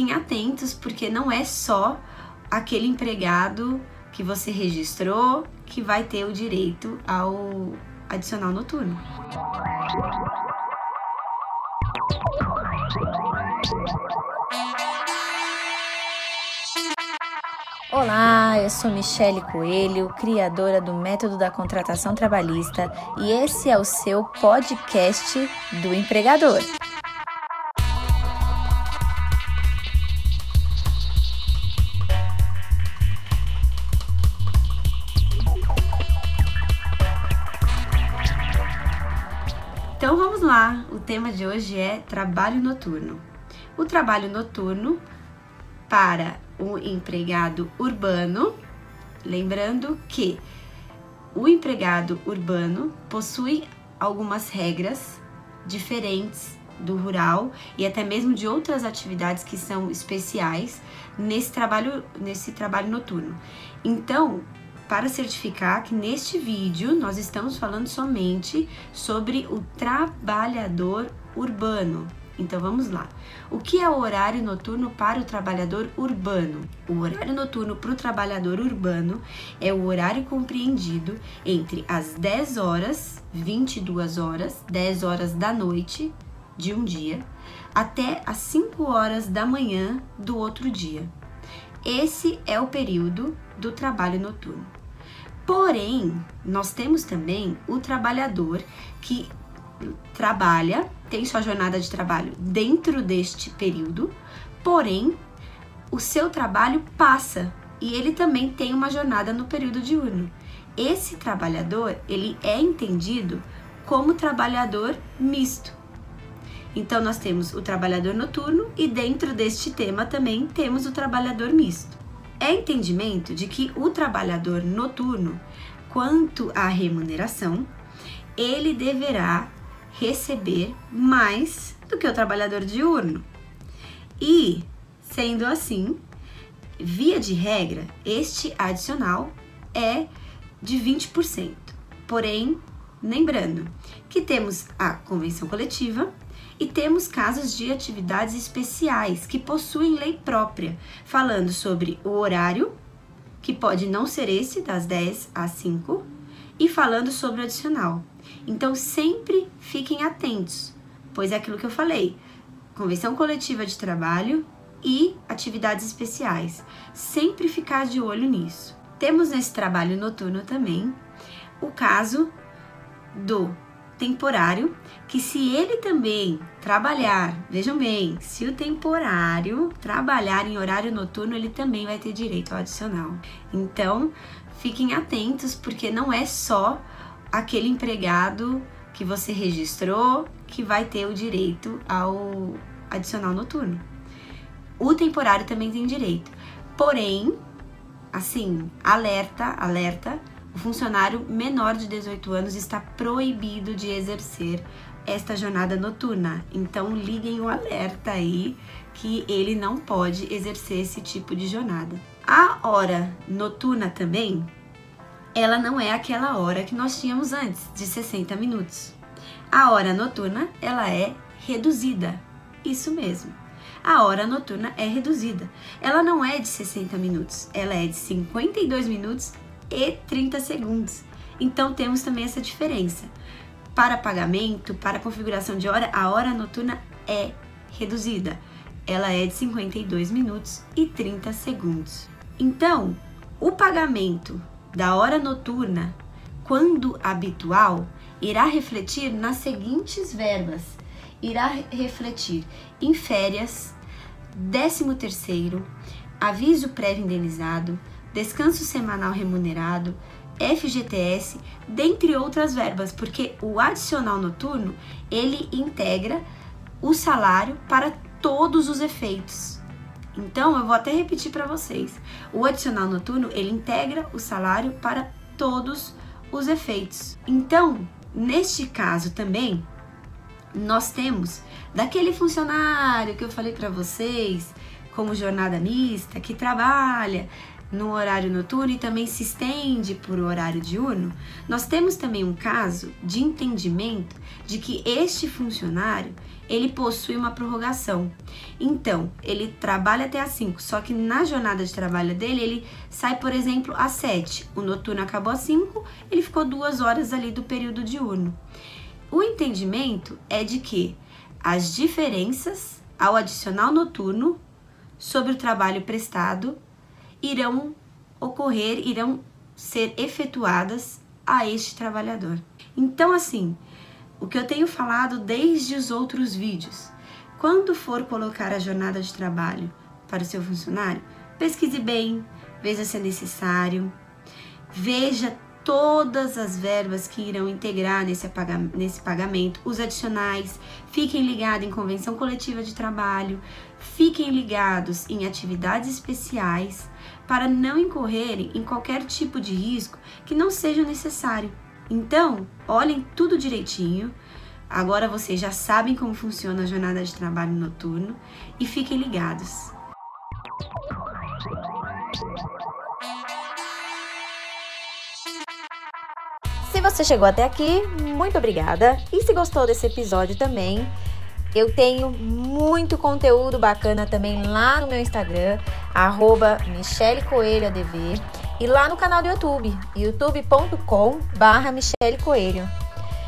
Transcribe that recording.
fiquem atentos, porque não é só aquele empregado que você registrou que vai ter o direito ao adicional noturno. Olá, eu sou Michele Coelho, criadora do Método da Contratação Trabalhista, e esse é o seu podcast do empregador. Então vamos lá, o tema de hoje é trabalho noturno. O trabalho noturno para o empregado urbano, lembrando que o empregado urbano possui algumas regras diferentes do rural e até mesmo de outras atividades que são especiais nesse trabalho nesse trabalho noturno. Então, para certificar que neste vídeo nós estamos falando somente sobre o trabalhador urbano. Então vamos lá. O que é o horário noturno para o trabalhador urbano? O horário noturno para o trabalhador urbano é o horário compreendido entre as 10 horas, 22 horas, 10 horas da noite de um dia, até as 5 horas da manhã do outro dia. Esse é o período do trabalho noturno. Porém, nós temos também o trabalhador que trabalha, tem sua jornada de trabalho dentro deste período, porém, o seu trabalho passa e ele também tem uma jornada no período diurno. Esse trabalhador, ele é entendido como trabalhador misto. Então nós temos o trabalhador noturno e dentro deste tema também temos o trabalhador misto é entendimento de que o trabalhador noturno, quanto à remuneração, ele deverá receber mais do que o trabalhador diurno. E, sendo assim, via de regra, este adicional é de 20%. Porém, lembrando que temos a convenção coletiva e temos casos de atividades especiais que possuem lei própria, falando sobre o horário, que pode não ser esse, das 10 às 5, e falando sobre o adicional. Então, sempre fiquem atentos, pois é aquilo que eu falei: convenção coletiva de trabalho e atividades especiais. Sempre ficar de olho nisso. Temos nesse trabalho noturno também o caso do temporário, que se ele também trabalhar, vejam bem, se o temporário trabalhar em horário noturno, ele também vai ter direito ao adicional. Então, fiquem atentos, porque não é só aquele empregado que você registrou que vai ter o direito ao adicional noturno. O temporário também tem direito. Porém, assim, alerta, alerta, o funcionário menor de 18 anos está proibido de exercer esta jornada noturna. Então liguem o alerta aí que ele não pode exercer esse tipo de jornada. A hora noturna também, ela não é aquela hora que nós tínhamos antes, de 60 minutos. A hora noturna, ela é reduzida. Isso mesmo. A hora noturna é reduzida. Ela não é de 60 minutos, ela é de 52 minutos e 30 segundos. Então temos também essa diferença. Para pagamento, para configuração de hora, a hora noturna é reduzida. Ela é de 52 minutos e 30 segundos. Então, o pagamento da hora noturna, quando habitual, irá refletir nas seguintes verbas: irá refletir em férias, 13 terceiro, aviso prévio indenizado, descanso semanal remunerado, FGTS, dentre outras verbas, porque o adicional noturno ele integra o salário para todos os efeitos. Então, eu vou até repetir para vocês. O adicional noturno, ele integra o salário para todos os efeitos. Então, neste caso também, nós temos daquele funcionário que eu falei para vocês, como jornada mista, que trabalha no horário noturno e também se estende por horário diurno, nós temos também um caso de entendimento de que este funcionário ele possui uma prorrogação. Então, ele trabalha até às 5, só que na jornada de trabalho dele, ele sai, por exemplo, às 7. O noturno acabou às 5, ele ficou duas horas ali do período diurno. O entendimento é de que as diferenças ao adicional noturno sobre o trabalho prestado irão ocorrer, irão ser efetuadas a este trabalhador. Então, assim, o que eu tenho falado desde os outros vídeos, quando for colocar a jornada de trabalho para o seu funcionário, pesquise bem, veja se é necessário, veja todas as verbas que irão integrar nesse, pagamento, os adicionais, fiquem ligados em convenção coletiva de trabalho, fiquem ligados em atividades especiais para não incorrerem em qualquer tipo de risco que não seja necessário. Então, olhem tudo direitinho. Agora vocês já sabem como funciona a jornada de trabalho noturno e fiquem ligados. Se você chegou até aqui, muito obrigada. E se gostou desse episódio também, eu tenho muito conteúdo bacana também lá no meu Instagram, arroba Michele e lá no canal do YouTube, youtube.com barra Michele Coelho.